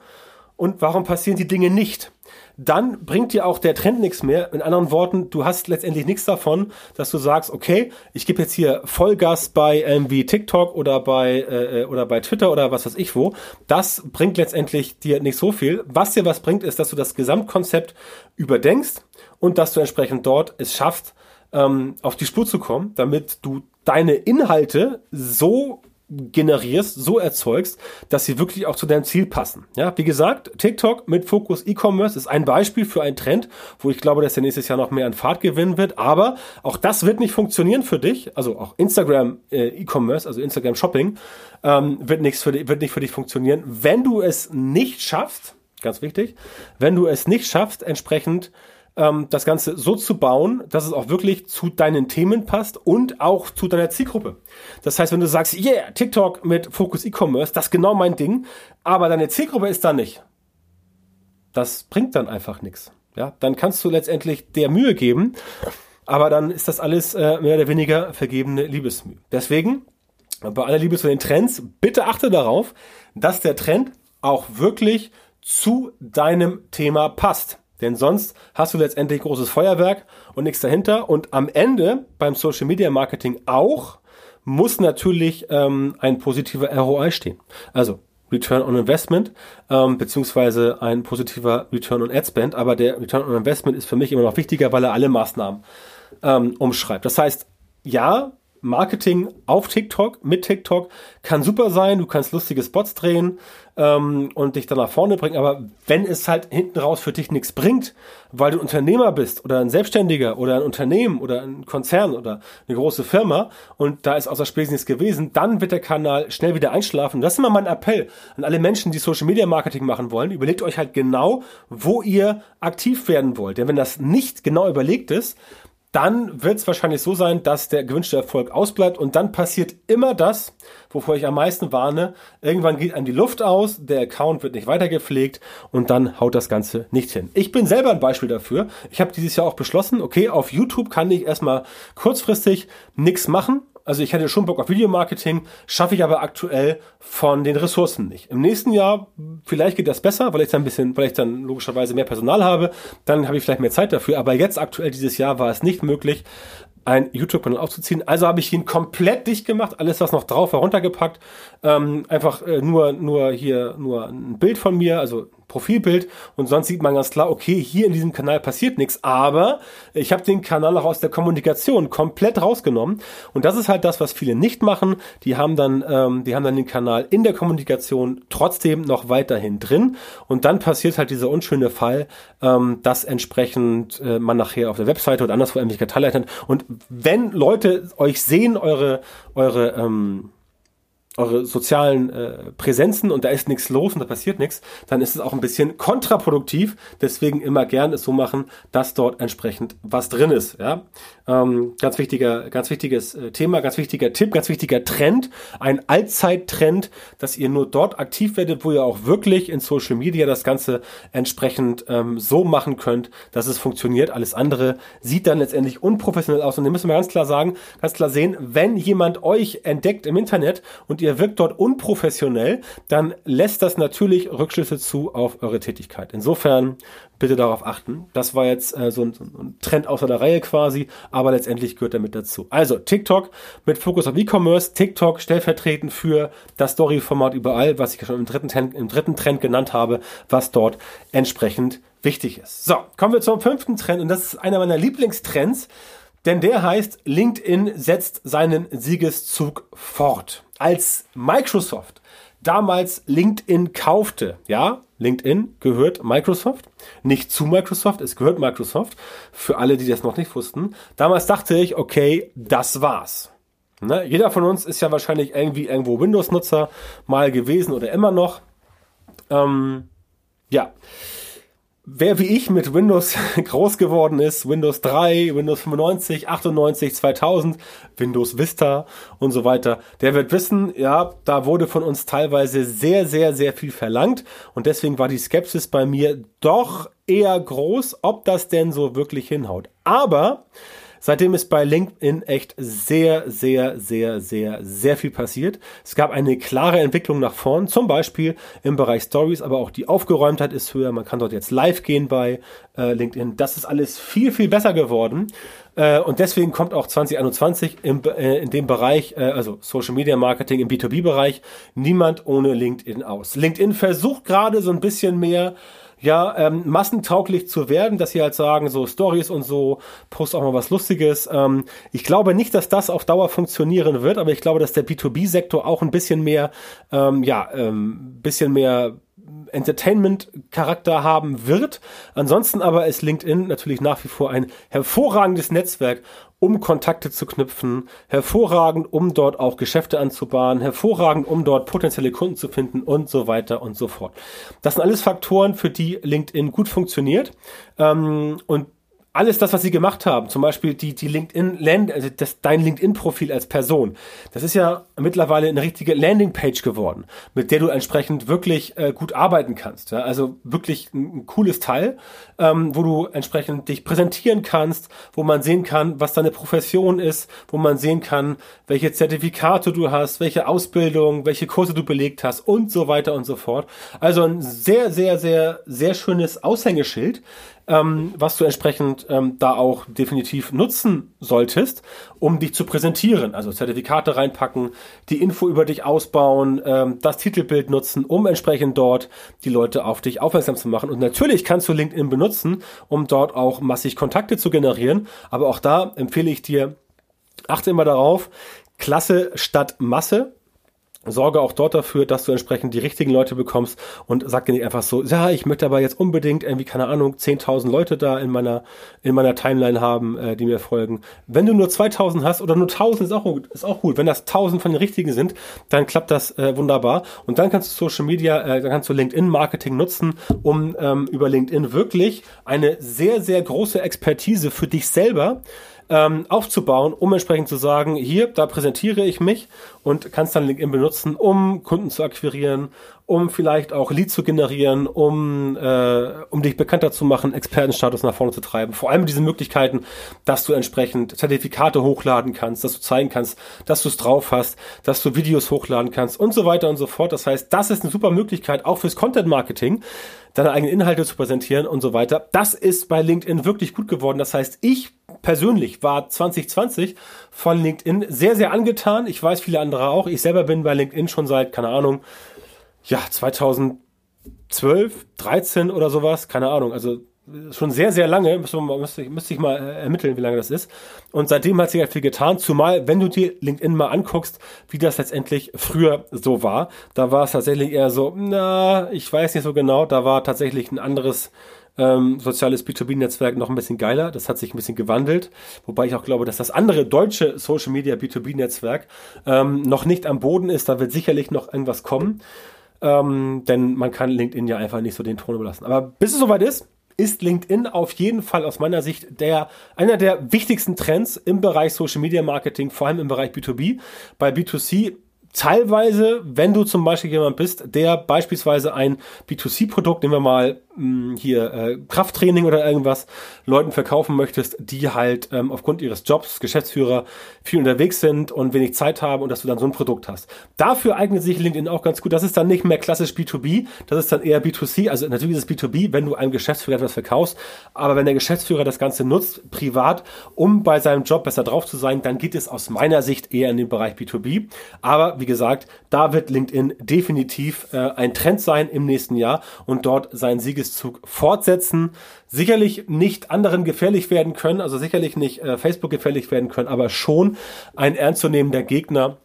und warum passieren die Dinge nicht, dann bringt dir auch der Trend nichts mehr. In anderen Worten, du hast letztendlich nichts davon, dass du sagst, okay, ich gebe jetzt hier Vollgas bei irgendwie TikTok oder bei äh, oder bei Twitter oder was weiß ich wo. Das bringt letztendlich dir nicht so viel. Was dir was bringt, ist, dass du das Gesamtkonzept überdenkst und dass du entsprechend dort es schaffst, ähm, auf die Spur zu kommen, damit du deine Inhalte so generierst, so erzeugst, dass sie wirklich auch zu deinem Ziel passen. Ja, wie gesagt, TikTok mit Fokus E-Commerce ist ein Beispiel für einen Trend, wo ich glaube, dass der nächstes Jahr noch mehr an Fahrt gewinnen wird. Aber auch das wird nicht funktionieren für dich. Also auch Instagram äh, E-Commerce, also Instagram Shopping, ähm, wird nichts für dich, wird nicht für dich funktionieren, wenn du es nicht schaffst. Ganz wichtig, wenn du es nicht schaffst, entsprechend ähm, das Ganze so zu bauen, dass es auch wirklich zu deinen Themen passt und auch zu deiner Zielgruppe. Das heißt, wenn du sagst, yeah, TikTok mit Focus E-Commerce, das ist genau mein Ding, aber deine Zielgruppe ist da nicht. Das bringt dann einfach nichts. Ja, dann kannst du letztendlich der Mühe geben, aber dann ist das alles äh, mehr oder weniger vergebene Liebesmühe. Deswegen, bei aller Liebe zu den Trends, bitte achte darauf, dass der Trend auch wirklich zu deinem Thema passt. Denn sonst hast du letztendlich großes Feuerwerk und nichts dahinter. Und am Ende beim Social Media Marketing auch muss natürlich ähm, ein positiver ROI stehen. Also Return on Investment, ähm, beziehungsweise ein positiver Return on Ad Spend. Aber der Return on Investment ist für mich immer noch wichtiger, weil er alle Maßnahmen ähm, umschreibt. Das heißt, ja, Marketing auf TikTok, mit TikTok, kann super sein. Du kannst lustige Spots drehen ähm, und dich dann nach vorne bringen. Aber wenn es halt hinten raus für dich nichts bringt, weil du Unternehmer bist oder ein Selbstständiger oder ein Unternehmen oder ein Konzern oder eine große Firma und da ist außer Spesen nichts gewesen, dann wird der Kanal schnell wieder einschlafen. Das ist immer mein Appell an alle Menschen, die Social Media Marketing machen wollen. Überlegt euch halt genau, wo ihr aktiv werden wollt. Denn wenn das nicht genau überlegt ist, dann wird es wahrscheinlich so sein, dass der gewünschte Erfolg ausbleibt und dann passiert immer das, wovor ich am meisten warne. Irgendwann geht einem die Luft aus, der Account wird nicht weiter gepflegt und dann haut das Ganze nicht hin. Ich bin selber ein Beispiel dafür. Ich habe dieses Jahr auch beschlossen, okay, auf YouTube kann ich erstmal kurzfristig nichts machen, also ich hätte schon Bock auf Videomarketing, schaffe ich aber aktuell von den Ressourcen nicht. Im nächsten Jahr, vielleicht geht das besser, weil ich dann ein bisschen, weil ich dann logischerweise mehr Personal habe, dann habe ich vielleicht mehr Zeit dafür. Aber jetzt aktuell dieses Jahr war es nicht möglich, ein YouTube-Kanal aufzuziehen. Also habe ich ihn komplett dicht gemacht, alles was noch drauf war runtergepackt, ähm, einfach äh, nur nur hier nur ein Bild von mir, also Profilbild und sonst sieht man ganz klar, okay, hier in diesem Kanal passiert nichts, aber ich habe den Kanal auch aus der Kommunikation komplett rausgenommen. Und das ist halt das, was viele nicht machen. Die haben dann, ähm, die haben dann den Kanal in der Kommunikation trotzdem noch weiterhin drin. Und dann passiert halt dieser unschöne Fall, ähm, dass entsprechend äh, man nachher auf der Webseite oder anderswo irgendwelche hat und wenn Leute euch sehen, eure eure ähm, eure sozialen äh, Präsenzen und da ist nichts los und da passiert nichts, dann ist es auch ein bisschen kontraproduktiv. Deswegen immer gern es so machen, dass dort entsprechend was drin ist. Ja, ähm, ganz wichtiger, ganz wichtiges äh, Thema, ganz wichtiger Tipp, ganz wichtiger Trend, ein Allzeittrend, dass ihr nur dort aktiv werdet, wo ihr auch wirklich in Social Media das Ganze entsprechend ähm, so machen könnt, dass es funktioniert. Alles andere sieht dann letztendlich unprofessionell aus und ihr müssen wir ganz klar sagen, ganz klar sehen, wenn jemand euch entdeckt im Internet und ihr ihr wirkt dort unprofessionell, dann lässt das natürlich Rückschlüsse zu auf eure Tätigkeit. Insofern bitte darauf achten. Das war jetzt äh, so, ein, so, ein, Trend außer der Reihe quasi, aber letztendlich gehört er mit dazu. Also TikTok mit Fokus auf E-Commerce, TikTok stellvertretend für das Story-Format überall, was ich schon im dritten, Trend, im dritten Trend genannt habe, was dort entsprechend wichtig ist. So, kommen wir zum fünften Trend und das ist einer meiner Lieblingstrends, denn der heißt, LinkedIn setzt seinen Siegeszug fort. Als Microsoft damals LinkedIn kaufte, ja, LinkedIn gehört Microsoft, nicht zu Microsoft, es gehört Microsoft, für alle, die das noch nicht wussten. Damals dachte ich, okay, das war's. Ne? Jeder von uns ist ja wahrscheinlich irgendwie irgendwo Windows-Nutzer mal gewesen oder immer noch. Ähm, ja, wer wie ich mit Windows (laughs) groß geworden ist, Windows 3, Windows 95, 98, 2000, Windows Vista und so weiter, der wird wissen, ja, da wurde von uns teilweise sehr, sehr, sehr viel verlangt und deswegen war die Skepsis bei mir doch eher groß, ob das denn so wirklich hinhaut. Aber Seitdem ist bei LinkedIn echt sehr, sehr, sehr, sehr, sehr viel passiert. Es gab eine klare Entwicklung nach vorn, zum Beispiel im Bereich Stories, aber auch die Aufgeräumtheit ist höher. Man kann dort jetzt live gehen bei äh, LinkedIn. Das ist alles viel, viel besser geworden. Äh, und deswegen kommt auch 2021 im, äh, in dem Bereich, äh, also Social Media Marketing im B2B-Bereich, niemand ohne LinkedIn aus. LinkedIn versucht gerade so ein bisschen mehr ja, ähm, massentauglich zu werden, dass sie halt sagen, so Stories und so, post auch mal was Lustiges. Ähm, ich glaube nicht, dass das auf Dauer funktionieren wird, aber ich glaube, dass der B2B-Sektor auch ein bisschen mehr, ähm, ja, ähm, bisschen mehr Entertainment-Charakter haben wird. Ansonsten aber ist LinkedIn natürlich nach wie vor ein hervorragendes Netzwerk, um Kontakte zu knüpfen, hervorragend, um dort auch Geschäfte anzubahnen, hervorragend, um dort potenzielle Kunden zu finden und so weiter und so fort. Das sind alles Faktoren, für die LinkedIn gut funktioniert. Ähm, und alles das, was sie gemacht haben, zum Beispiel die, die LinkedIn, Land, also das, dein LinkedIn-Profil als Person, das ist ja mittlerweile eine richtige Landingpage geworden, mit der du entsprechend wirklich äh, gut arbeiten kannst. Ja? Also wirklich ein, ein cooles Teil, ähm, wo du entsprechend dich präsentieren kannst, wo man sehen kann, was deine Profession ist, wo man sehen kann, welche Zertifikate du hast, welche Ausbildung, welche Kurse du belegt hast und so weiter und so fort. Also ein sehr, sehr, sehr, sehr schönes Aushängeschild, ähm, was du entsprechend ähm, da auch definitiv nutzen solltest, um dich zu präsentieren. Also Zertifikate reinpacken, die Info über dich ausbauen, ähm, das Titelbild nutzen, um entsprechend dort die Leute auf dich aufmerksam zu machen. Und natürlich kannst du LinkedIn benutzen, um dort auch massig Kontakte zu generieren. Aber auch da empfehle ich dir, achte immer darauf, Klasse statt Masse sorge auch dort dafür, dass du entsprechend die richtigen Leute bekommst und sag dir nicht einfach so, ja, ich möchte aber jetzt unbedingt irgendwie, keine Ahnung, 10.000 Leute da in meiner, in meiner Timeline haben, äh, die mir folgen. Wenn du nur 2.000 hast oder nur 1.000 ist auch gut, ist auch gut. Wenn das 1.000 von den richtigen sind, dann klappt das äh, wunderbar und dann kannst du Social Media, äh, dann kannst du LinkedIn Marketing nutzen, um ähm, über LinkedIn wirklich eine sehr, sehr große Expertise für dich selber ähm, aufzubauen, um entsprechend zu sagen, hier, da präsentiere ich mich und kannst dann LinkedIn benutzen, um Kunden zu akquirieren, um vielleicht auch Leads zu generieren, um, äh, um dich bekannter zu machen, Expertenstatus nach vorne zu treiben. Vor allem diese Möglichkeiten, dass du entsprechend Zertifikate hochladen kannst, dass du zeigen kannst, dass du es drauf hast, dass du Videos hochladen kannst und so weiter und so fort. Das heißt, das ist eine super Möglichkeit auch fürs Content Marketing, deine eigenen Inhalte zu präsentieren und so weiter. Das ist bei LinkedIn wirklich gut geworden. Das heißt, ich persönlich war 2020 von LinkedIn sehr, sehr angetan. Ich weiß viele andere auch. Ich selber bin bei LinkedIn schon seit, keine Ahnung, ja, 2012, 13 oder sowas, keine Ahnung, also schon sehr, sehr lange, müsste, müsste, müsste ich mal äh, ermitteln, wie lange das ist. Und seitdem hat sich halt viel getan, zumal, wenn du dir LinkedIn mal anguckst, wie das letztendlich früher so war, da war es tatsächlich eher so, na, ich weiß nicht so genau, da war tatsächlich ein anderes ähm, soziales B2B-Netzwerk noch ein bisschen geiler. Das hat sich ein bisschen gewandelt. Wobei ich auch glaube, dass das andere deutsche Social Media B2B-Netzwerk ähm, noch nicht am Boden ist. Da wird sicherlich noch irgendwas kommen. Ähm, denn man kann LinkedIn ja einfach nicht so den Ton überlassen. Aber bis es soweit ist, ist LinkedIn auf jeden Fall aus meiner Sicht der, einer der wichtigsten Trends im Bereich Social Media Marketing, vor allem im Bereich B2B. Bei B2C teilweise, wenn du zum Beispiel jemand bist, der beispielsweise ein B2C-Produkt, nehmen wir mal mh, hier äh, Krafttraining oder irgendwas, Leuten verkaufen möchtest, die halt ähm, aufgrund ihres Jobs, Geschäftsführer, viel unterwegs sind und wenig Zeit haben und dass du dann so ein Produkt hast. Dafür eignet sich LinkedIn auch ganz gut. Das ist dann nicht mehr klassisch B2B, das ist dann eher B2C. Also natürlich ist es B2B, wenn du einem Geschäftsführer etwas verkaufst, aber wenn der Geschäftsführer das Ganze nutzt, privat, um bei seinem Job besser drauf zu sein, dann geht es aus meiner Sicht eher in den Bereich B2B. Aber wie wie gesagt, da wird LinkedIn definitiv äh, ein Trend sein im nächsten Jahr und dort seinen Siegeszug fortsetzen. Sicherlich nicht anderen gefährlich werden können, also sicherlich nicht äh, Facebook gefährlich werden können, aber schon ein ernstzunehmender Gegner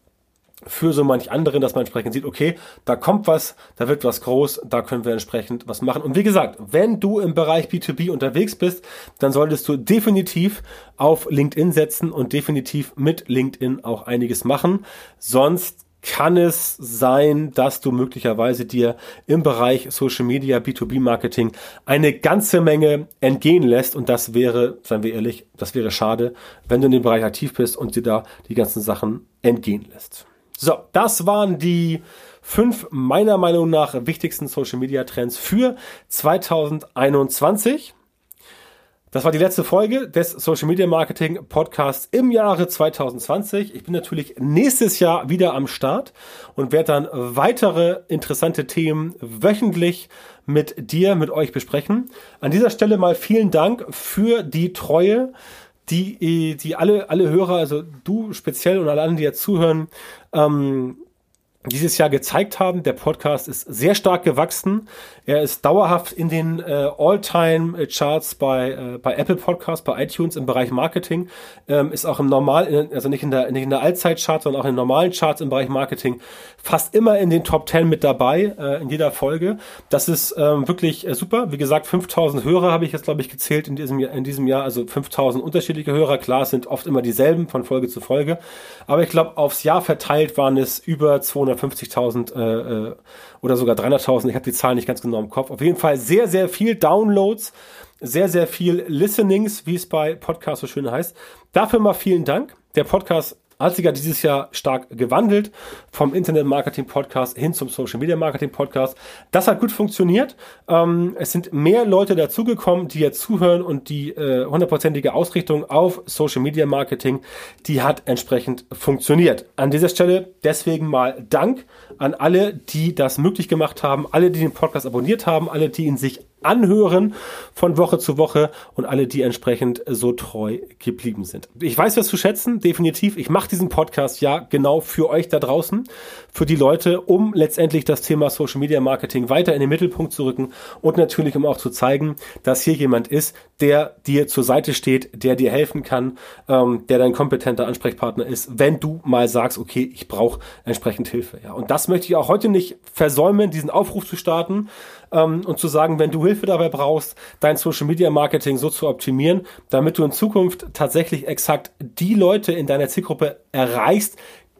für so manch anderen, dass man entsprechend sieht, okay, da kommt was, da wird was groß, da können wir entsprechend was machen. Und wie gesagt, wenn du im Bereich B2B unterwegs bist, dann solltest du definitiv auf LinkedIn setzen und definitiv mit LinkedIn auch einiges machen. Sonst kann es sein, dass du möglicherweise dir im Bereich Social Media B2B Marketing eine ganze Menge entgehen lässt. Und das wäre, seien wir ehrlich, das wäre schade, wenn du in dem Bereich aktiv bist und dir da die ganzen Sachen entgehen lässt. So, das waren die fünf meiner Meinung nach wichtigsten Social Media Trends für 2021. Das war die letzte Folge des Social Media Marketing Podcasts im Jahre 2020. Ich bin natürlich nächstes Jahr wieder am Start und werde dann weitere interessante Themen wöchentlich mit dir, mit euch besprechen. An dieser Stelle mal vielen Dank für die Treue, die, die alle, alle Hörer, also du speziell und alle anderen, die jetzt zuhören, ähm, dieses Jahr gezeigt haben. Der Podcast ist sehr stark gewachsen. Er ist dauerhaft in den äh, All-Time-Charts bei, äh, bei Apple Podcasts, bei iTunes im Bereich Marketing. Ähm, ist auch im Normal, also nicht in der, nicht in der Allzeit-Chart, sondern auch in den normalen Charts im Bereich Marketing fast immer in den Top 10 mit dabei, äh, in jeder Folge. Das ist ähm, wirklich äh, super. Wie gesagt, 5000 Hörer habe ich jetzt, glaube ich, gezählt in diesem, in diesem Jahr. Also 5000 unterschiedliche Hörer. Klar, es sind oft immer dieselben von Folge zu Folge. Aber ich glaube, aufs Jahr verteilt waren es über 200 250.000 äh, äh, oder sogar 300.000. Ich habe die Zahl nicht ganz genau im Kopf. Auf jeden Fall sehr, sehr viel Downloads, sehr, sehr viel Listenings, wie es bei Podcasts so schön heißt. Dafür mal vielen Dank. Der Podcast ja dieses Jahr stark gewandelt vom Internet Marketing Podcast hin zum Social Media Marketing Podcast. Das hat gut funktioniert. Ähm, es sind mehr Leute dazugekommen, die jetzt zuhören und die äh, hundertprozentige Ausrichtung auf Social Media Marketing, die hat entsprechend funktioniert. An dieser Stelle deswegen mal Dank an alle, die das möglich gemacht haben, alle, die den Podcast abonniert haben, alle, die ihn sich anhören von Woche zu Woche und alle, die entsprechend so treu geblieben sind. Ich weiß was zu schätzen, definitiv. Ich mache diesen Podcast ja genau für euch da draußen, für die Leute, um letztendlich das Thema Social Media Marketing weiter in den Mittelpunkt zu rücken und natürlich um auch zu zeigen, dass hier jemand ist, der dir zur Seite steht, der dir helfen kann, ähm, der dein kompetenter Ansprechpartner ist, wenn du mal sagst, okay, ich brauche entsprechend Hilfe. Ja, und das möchte ich auch heute nicht versäumen, diesen Aufruf zu starten ähm, und zu sagen, wenn du Hilfe dabei brauchst, dein Social Media Marketing so zu optimieren, damit du in Zukunft tatsächlich exakt die Leute in deiner Zielgruppe erreichst,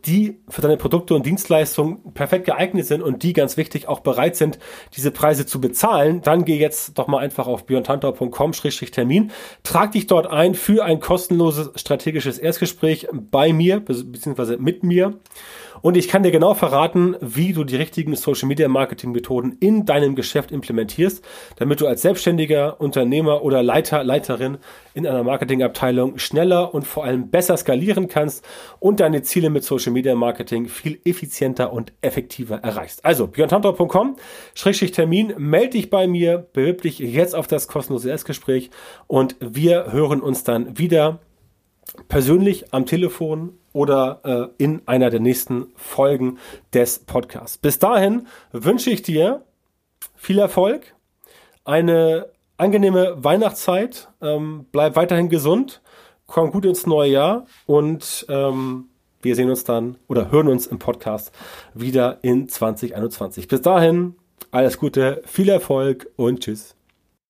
die für deine Produkte und Dienstleistungen perfekt geeignet sind und die ganz wichtig auch bereit sind, diese Preise zu bezahlen, dann geh jetzt doch mal einfach auf björntantau.com-termin, trag dich dort ein für ein kostenloses strategisches Erstgespräch bei mir, beziehungsweise mit mir und ich kann dir genau verraten, wie du die richtigen Social Media Marketing Methoden in deinem Geschäft implementierst, damit du als selbstständiger Unternehmer oder Leiter, Leiterin in einer Marketingabteilung schneller und vor allem besser skalieren kannst und deine Ziele mit Social Media Marketing viel effizienter und effektiver erreichst. Also, björntantor.com, Schrägstrich Termin, melde dich bei mir, bewirb dich jetzt auf das kostenlose Erstgespräch und wir hören uns dann wieder persönlich am Telefon oder äh, in einer der nächsten Folgen des Podcasts. Bis dahin wünsche ich dir viel Erfolg, eine angenehme Weihnachtszeit, ähm, bleib weiterhin gesund, komm gut ins neue Jahr und ähm, wir sehen uns dann oder hören uns im Podcast wieder in 2021. Bis dahin, alles Gute, viel Erfolg und tschüss.